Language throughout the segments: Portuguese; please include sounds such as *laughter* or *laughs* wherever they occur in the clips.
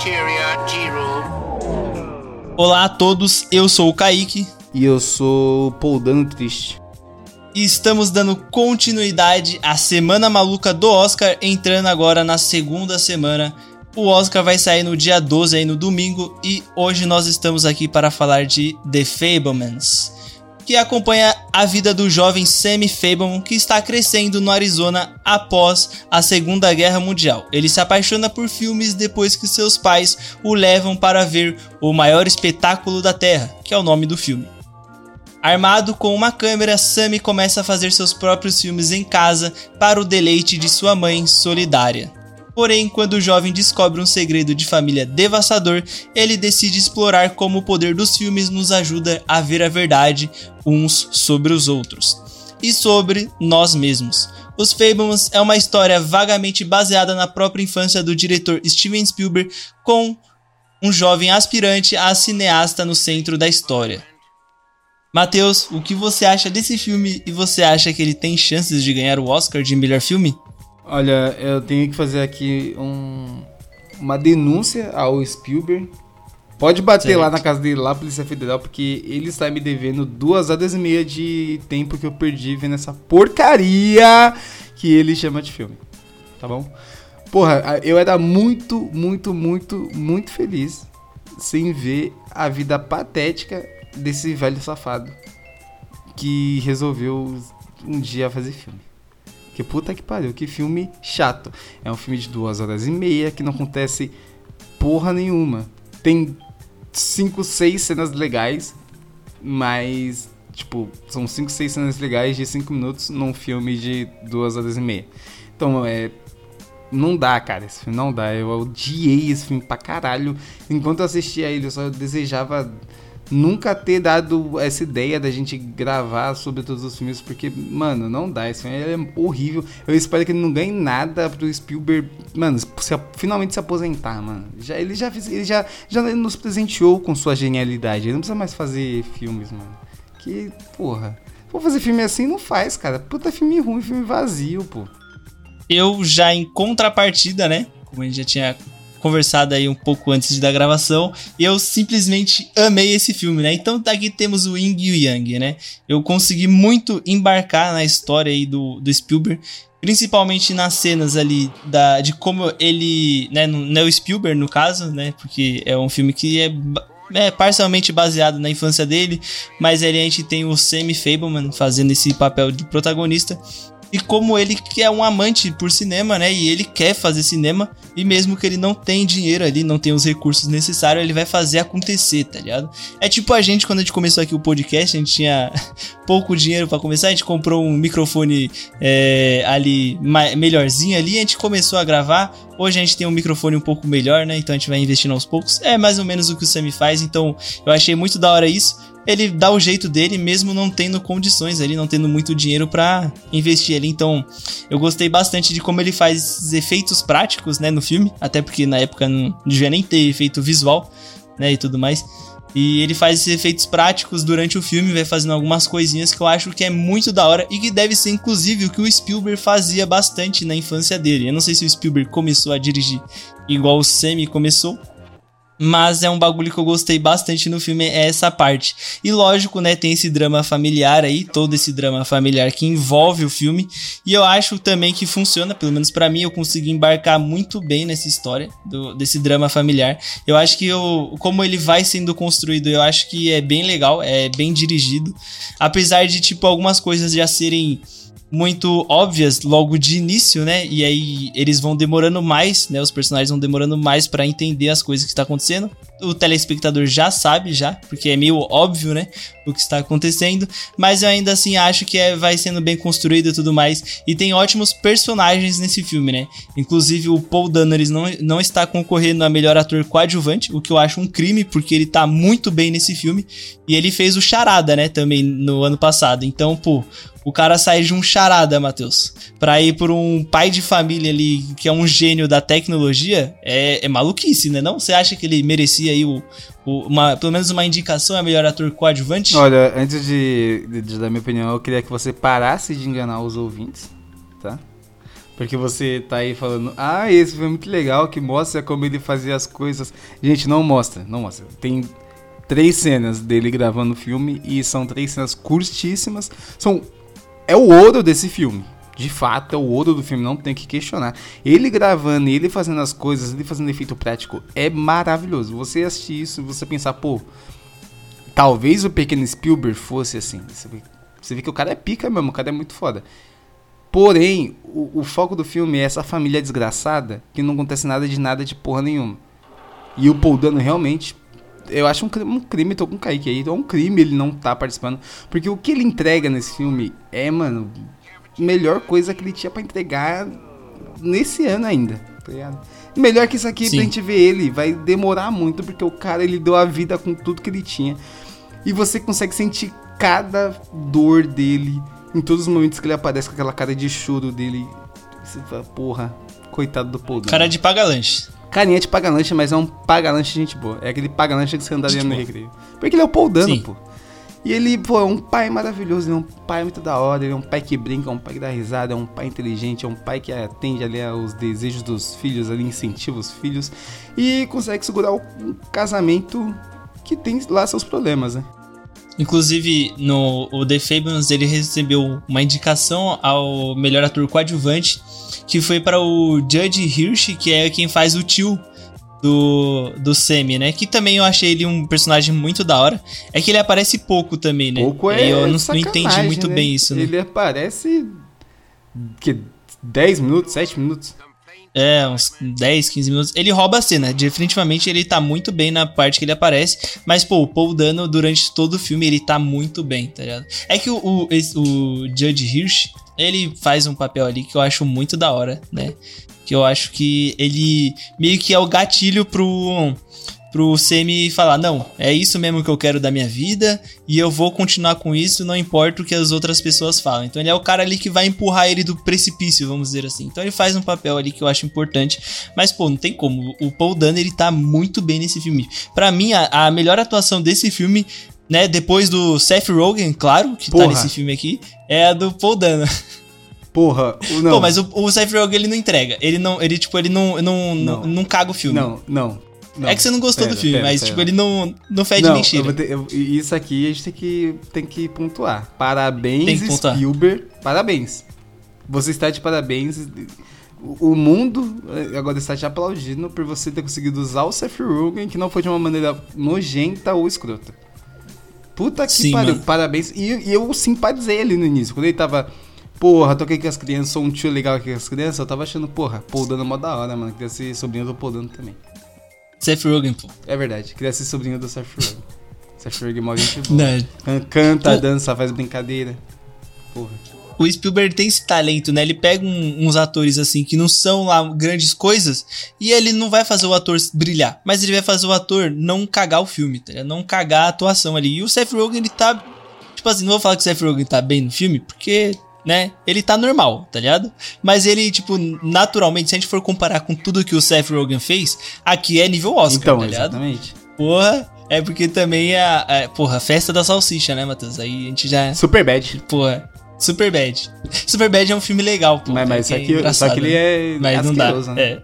Bacteria Giro. Olá a todos, eu sou o Kaique. E eu sou o Poldano Triste. E estamos dando continuidade à Semana Maluca do Oscar, entrando agora na segunda semana. O Oscar vai sair no dia 12 aí no domingo e hoje nós estamos aqui para falar de The Fablemans que acompanha a vida do jovem Sammy Fableman que está crescendo no Arizona após a Segunda Guerra Mundial. Ele se apaixona por filmes depois que seus pais o levam para ver o maior espetáculo da Terra, que é o nome do filme. Armado com uma câmera, Sammy começa a fazer seus próprios filmes em casa para o deleite de sua mãe solidária. Porém, quando o jovem descobre um segredo de família devastador, ele decide explorar como o poder dos filmes nos ajuda a ver a verdade uns sobre os outros e sobre nós mesmos. Os Fablemans é uma história vagamente baseada na própria infância do diretor Steven Spielberg, com um jovem aspirante a cineasta no centro da história. Matheus, o que você acha desse filme e você acha que ele tem chances de ganhar o Oscar de melhor filme? Olha, eu tenho que fazer aqui um, uma denúncia ao Spielberg. Pode bater certo. lá na casa dele, lá, Polícia Federal, porque ele está me devendo duas horas e meia de tempo que eu perdi vendo essa porcaria que ele chama de filme. Tá bom? Porra, eu era muito, muito, muito, muito feliz sem ver a vida patética desse velho safado que resolveu um dia fazer filme. Que puta que pariu, que filme chato. É um filme de duas horas e meia que não acontece porra nenhuma. Tem cinco, seis cenas legais, mas, tipo, são cinco, seis cenas legais de cinco minutos num filme de duas horas e meia. Então, é. Não dá, cara, esse filme não dá. Eu odiei esse filme pra caralho. Enquanto eu assistia ele, eu só desejava nunca ter dado essa ideia da gente gravar sobre todos os filmes, porque, mano, não dá. Esse filme é horrível. Eu espero que ele não ganhe nada pro Spielberg, mano, se, finalmente se aposentar, mano. Já, ele já fez, ele já, já nos presenteou com sua genialidade. Ele não precisa mais fazer filmes, mano. Que, porra. Vou fazer filme assim, não faz, cara. Puta filme ruim, filme vazio, pô. Eu já em contrapartida, né? Como a gente já tinha conversado aí um pouco antes da gravação, eu simplesmente amei esse filme, né? Então aqui temos o Ying e o Yang, né? Eu consegui muito embarcar na história aí do, do Spielberg, principalmente nas cenas ali da, de como ele, né, não é o Spielberg no caso, né? Porque é um filme que é é parcialmente baseado na infância dele, mas ali a gente tem o Sammy Fableman fazendo esse papel de protagonista e como ele que é um amante por cinema, né? E ele quer fazer cinema e mesmo que ele não tem dinheiro ali, não tem os recursos necessários, ele vai fazer acontecer, tá ligado? É tipo a gente quando a gente começou aqui o podcast, a gente tinha *laughs* pouco dinheiro para começar, a gente comprou um microfone é, ali melhorzinho ali, a gente começou a gravar. Hoje a gente tem um microfone um pouco melhor, né? Então a gente vai investindo aos poucos. É mais ou menos o que o Sammy faz, então eu achei muito da hora isso ele dá o jeito dele, mesmo não tendo condições ali, não tendo muito dinheiro para investir ali. Então, eu gostei bastante de como ele faz efeitos práticos, né, no filme, até porque na época não devia nem ter efeito visual, né, e tudo mais. E ele faz esses efeitos práticos durante o filme, vai fazendo algumas coisinhas que eu acho que é muito da hora e que deve ser inclusive o que o Spielberg fazia bastante na infância dele. Eu não sei se o Spielberg começou a dirigir igual o Sammy começou, mas é um bagulho que eu gostei bastante no filme, é essa parte. E lógico, né, tem esse drama familiar aí, todo esse drama familiar que envolve o filme. E eu acho também que funciona, pelo menos para mim, eu consegui embarcar muito bem nessa história do, desse drama familiar. Eu acho que eu, como ele vai sendo construído, eu acho que é bem legal, é bem dirigido. Apesar de, tipo, algumas coisas já serem muito óbvias logo de início, né? E aí eles vão demorando mais, né? Os personagens vão demorando mais para entender as coisas que está acontecendo. O telespectador já sabe já, porque é meio óbvio, né, o que está acontecendo, mas eu ainda assim acho que é, vai sendo bem construído e tudo mais. E tem ótimos personagens nesse filme, né? Inclusive o Paul Dano não, não está concorrendo a melhor ator coadjuvante, o que eu acho um crime, porque ele tá muito bem nesse filme. E ele fez o Charada, né, também no ano passado. Então, pô, o cara sai de um charada, Matheus, pra ir por um pai de família ali que é um gênio da tecnologia, é, é maluquice, né? Não? Você acha que ele merecia aí o, o, uma, pelo menos uma indicação a melhor ator coadjuvante? Olha, antes de, de, de dar minha opinião, eu queria que você parasse de enganar os ouvintes, tá? Porque você tá aí falando, ah, esse foi muito legal, que mostra como ele fazia as coisas. Gente, não mostra, não mostra. Tem três cenas dele gravando o filme e são três cenas curtíssimas. São é o ouro desse filme. De fato, é o ouro do filme, não tem que questionar. Ele gravando, ele fazendo as coisas, ele fazendo efeito prático, é maravilhoso. Você assistir isso, você pensar, pô, talvez o pequeno Spielberg fosse assim. Você vê, você vê que o cara é pica mesmo, o cara é muito foda. Porém, o, o, foco do filme é essa família desgraçada que não acontece nada de nada de porra nenhuma. E o Paul Dano realmente. Eu acho um crime, um crime, tô com o Kaique aí, é um crime ele não tá participando. Porque o que ele entrega nesse filme é, mano, melhor coisa que ele tinha para entregar nesse ano ainda, tá ligado? Melhor que isso aqui Sim. pra gente ver ele, vai demorar muito, porque o cara ele deu a vida com tudo que ele tinha. E você consegue sentir cada dor dele em todos os momentos que ele aparece com aquela cara de choro dele. Você fala, porra, coitado do Paul. Cara de paga-lanche. Carinha de paga-lanche, mas é um paga-lanche gente boa. É aquele paga-lanche que você andaria no recreio. Porque ele é o Paul Dano, pô. E ele, pô, é um pai maravilhoso, ele é um pai muito da hora, ele é um pai que brinca, é um pai que dá risada, é um pai inteligente, é um pai que atende ali aos desejos dos filhos, ali incentiva os filhos e consegue segurar um casamento que tem lá seus problemas, né? Inclusive, no o The Fabians ele recebeu uma indicação ao melhor ator coadjuvante, que foi para o Judge Hirsch, que é quem faz o tio do, do Semi, né? Que também eu achei ele um personagem muito da hora. É que ele aparece pouco também, né? Pouco é Eu não, não entendi muito né? bem isso, né? Ele aparece. que 10 minutos, 7 minutos. É, uns 10, 15 minutos. Ele rouba a cena. Definitivamente ele tá muito bem na parte que ele aparece. Mas, pô, o Paul Dano, durante todo o filme, ele tá muito bem, tá ligado? É que o, o, o Judge Hirsch, ele faz um papel ali que eu acho muito da hora, né? Que eu acho que ele meio que é o gatilho pro pro Semi falar: não, é isso mesmo que eu quero da minha vida e eu vou continuar com isso, não importa o que as outras pessoas falam. Então ele é o cara ali que vai empurrar ele do precipício, vamos dizer assim. Então ele faz um papel ali que eu acho importante, mas pô, não tem como. O Paul Dano ele tá muito bem nesse filme. Para mim, a, a, melhor atuação desse filme. Né, depois do Seth Rogen, claro, que tá Porra. tá nesse filme aqui, é a do Paul Dano. Porra, não. Pô, mas o, o Seth Rogen ele não entrega. Ele não, ele tipo, ele não não, não. não, não caga o filme. Não, não. Não, é que você não gostou pera, do filme, pera, mas pera. tipo, ele não, não fede não, nem cheira. Ter, eu, isso aqui a gente tem que, tem que pontuar. Parabéns, tem que pontuar. Spielberg. Parabéns. Você está de parabéns. O mundo eh, agora está te aplaudindo por você ter conseguido usar o Seth Rogen, que não foi de uma maneira nojenta ou escrota. Puta que Sim, pariu. Mano. Parabéns. E, e eu simpatizei ali no início. Quando ele tava Porra, tô aqui com as crianças, sou um tio legal aqui com as crianças. Eu tava achando, porra, Paul Dano é mó da hora, mano. Queria ser sobrinho do Paul Dano também. Seth Rogen, pô. É verdade, queria ser sobrinho do Seth Rogen. *laughs* Seth Rogen é mó gente boa. Não. Canta, pô. dança, faz brincadeira. Porra. O Spielberg tem esse talento, né? Ele pega um, uns atores assim que não são lá grandes coisas e ele não vai fazer o ator brilhar, mas ele vai fazer o ator não cagar o filme, tá? não cagar a atuação ali. E o Seth Rogen ele tá tipo assim, não vou falar que o Seth Rogen tá bem no filme, porque né? Ele tá normal, tá ligado? Mas ele, tipo, naturalmente, se a gente for comparar com tudo que o Seth Rogen fez, aqui é nível Oscar, então, tá ligado? Exatamente. Porra, é porque também é a, a porra, festa da salsicha, né, Matheus? Aí a gente já. Super bad. Porra. Super Bad. Super Bad é um filme legal, pô. Mas, mas só, que, só que ele é mas não dá. Né? É.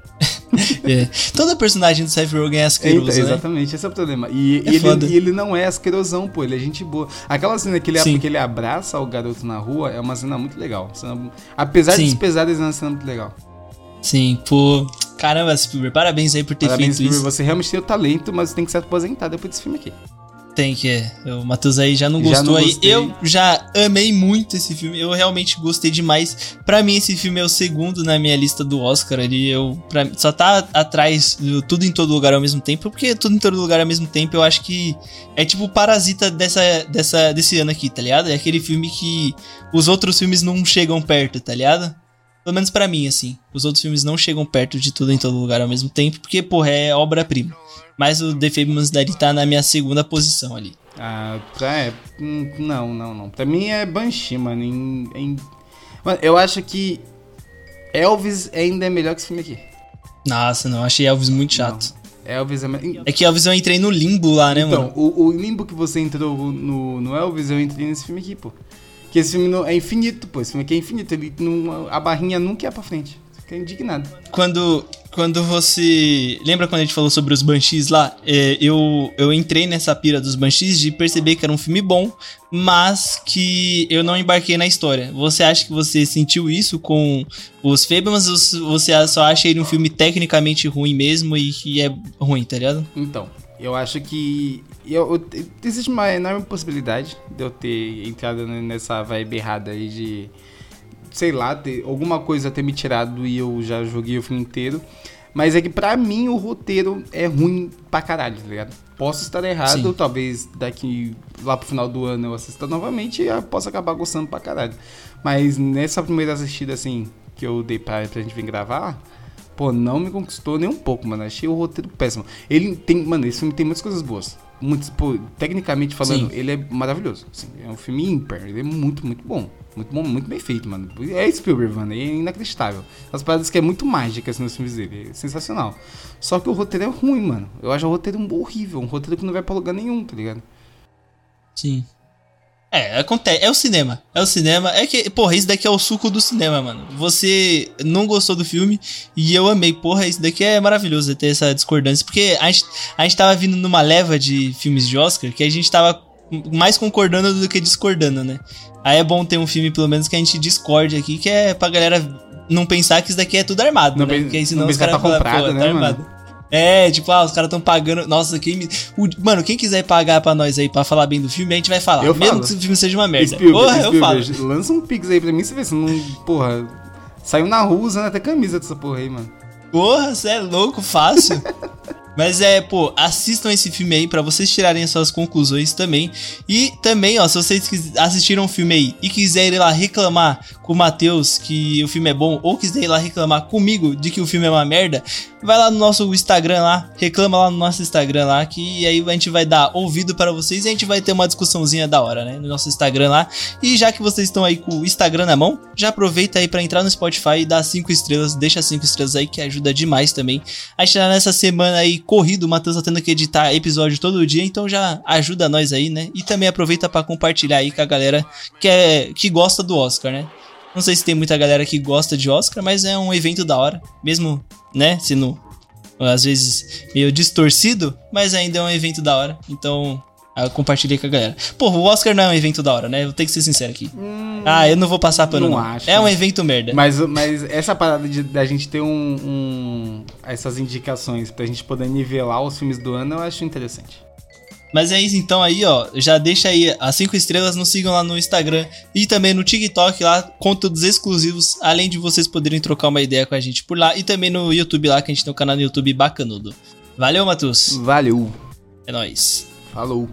*laughs* é. Toda personagem do Seth Rogen é asqueroso, Eita, né? Exatamente, esse é o problema. E, é e ele, e ele não é asquerosão, pô, ele é gente boa. Aquela cena que ele, que ele abraça o garoto na rua é uma cena muito legal. Cena, apesar Sim. de pesadas, é uma cena muito legal. Sim, pô. Caramba, Spielberg, parabéns aí por ter parabéns, feito Spielberg, isso. Você realmente tem o talento, mas tem que se aposentar depois desse filme aqui. Tem que é. O Matheus aí já não já gostou não aí. Eu já amei muito esse filme. Eu realmente gostei demais. Para mim esse filme é o segundo na minha lista do Oscar ali. Eu pra, só tá atrás do Tudo em todo lugar ao mesmo tempo, porque Tudo em todo lugar ao mesmo tempo eu acho que é tipo o parasita dessa, dessa desse ano aqui, tá ligado? É aquele filme que os outros filmes não chegam perto, tá ligado? Pelo menos para mim assim. Os outros filmes não chegam perto de Tudo em todo lugar ao mesmo tempo, porque porra, é obra-prima. Mas o The Famous Daddy tá na minha segunda posição ali. Ah, é. Hum, não, não, não. Pra mim é Banshee, mano. Em, em... Mano, eu acho que Elvis ainda é melhor que esse filme aqui. Nossa, não. Achei Elvis muito chato. Não. Elvis é... é que Elvis eu entrei no limbo lá, né, então, mano? Então, o, o, limbo que você entrou no, no Elvis, eu entrei nesse filme aqui, pô. Que esse filme não, é infinito, pô. Esse filme aqui é infinito. Ele não, a barrinha nunca é pra frente. fiquei indignado. Quando, quando você. Lembra quando a gente falou sobre os Banshees lá? É, eu, eu entrei nessa pira dos Banshees de perceber que era um filme bom, mas que eu não embarquei na história. Você acha que você sentiu isso com os Fablemans ou você só acha ele um filme tecnicamente ruim mesmo e que é ruim, tá ligado? Então, eu acho que. Eu, eu, existe uma enorme possibilidade de eu ter entrado nessa vibe errada aí de sei lá, ter, alguma coisa ter me tirado e eu já joguei o filme inteiro. Mas é que pra mim o roteiro é ruim pra caralho, tá ligado? Posso estar errado, Sim. talvez daqui lá pro final do ano eu assista novamente e eu possa acabar gostando pra caralho. Mas nessa primeira assistida, assim, que eu dei pra, pra gente vir gravar, pô, não me conquistou nem um pouco, mano. Achei o roteiro péssimo. Ele tem, mano, esse filme tem muitas coisas boas. Muitos, pô, tecnicamente falando, Sim. ele é maravilhoso. Assim, é um filme ímpar, ele é muito, muito bom. Muito bom, muito bem feito, mano. É Spielberg, mano. É inacreditável. As paradas que é muito mágica assim, nos filmes dele. É sensacional. Só que o roteiro é ruim, mano. Eu acho o roteiro horrível. Um roteiro que não vai pra lugar nenhum, tá ligado? Sim. É, acontece. É o cinema. É o cinema. É que, porra, isso daqui é o suco do cinema, mano. Você não gostou do filme e eu amei. Porra, isso daqui é maravilhoso ter essa discordância. Porque a gente, a gente tava vindo numa leva de filmes de Oscar que a gente tava mais concordando do que discordando, né? Aí é bom ter um filme, pelo menos, que a gente discorde aqui, que é pra galera não pensar que isso daqui é tudo armado, não né? Porque senão não os caras tá comprado, né, tá armado. É, tipo, ah, os caras tão pagando. Nossa, quem o... Mano, quem quiser pagar pra nós aí pra falar bem do filme, a gente vai falar. Eu mesmo falo. que o filme seja uma merda. Spielberg, porra, Spielberg, eu falo. Lança um pix aí pra mim, você vê se não. Porra. Saiu na rua usando até camisa dessa porra aí, mano. Porra, você é louco, fácil. *laughs* Mas é, pô, assistam esse filme aí para vocês tirarem as suas conclusões também. E também, ó, se vocês assistiram o filme aí e quiserem ir lá reclamar com o Matheus que o filme é bom, ou quiserem ir lá reclamar comigo de que o filme é uma merda, vai lá no nosso Instagram lá, reclama lá no nosso Instagram lá, que aí a gente vai dar ouvido para vocês e a gente vai ter uma discussãozinha da hora, né? No nosso Instagram lá. E já que vocês estão aí com o Instagram na mão, já aproveita aí para entrar no Spotify e dar cinco estrelas, deixa cinco estrelas aí que ajuda demais também. A gente tá nessa semana aí corrido, o Matheus tá tendo que editar episódio todo dia, então já ajuda nós aí, né? E também aproveita para compartilhar aí com a galera que, é, que gosta do Oscar, né? Não sei se tem muita galera que gosta de Oscar, mas é um evento da hora, mesmo, né, se no às vezes meio distorcido, mas ainda é um evento da hora. Então, eu compartilhei com a galera. Pô, o Oscar não é um evento da hora, né? Eu tenho que ser sincero aqui. Hum, ah, eu não vou passar pano. Não, não. acho. É um evento merda. Mas, mas essa parada de da gente ter um, um, essas indicações pra gente poder nivelar os filmes do ano, eu acho interessante. Mas é isso então aí, ó. Já deixa aí as 5 estrelas, nos sigam lá no Instagram e também no TikTok lá, conteúdos exclusivos, além de vocês poderem trocar uma ideia com a gente por lá e também no YouTube lá, que a gente tem um canal no YouTube bacanudo. Valeu, Matheus. Valeu. É nóis. Falou.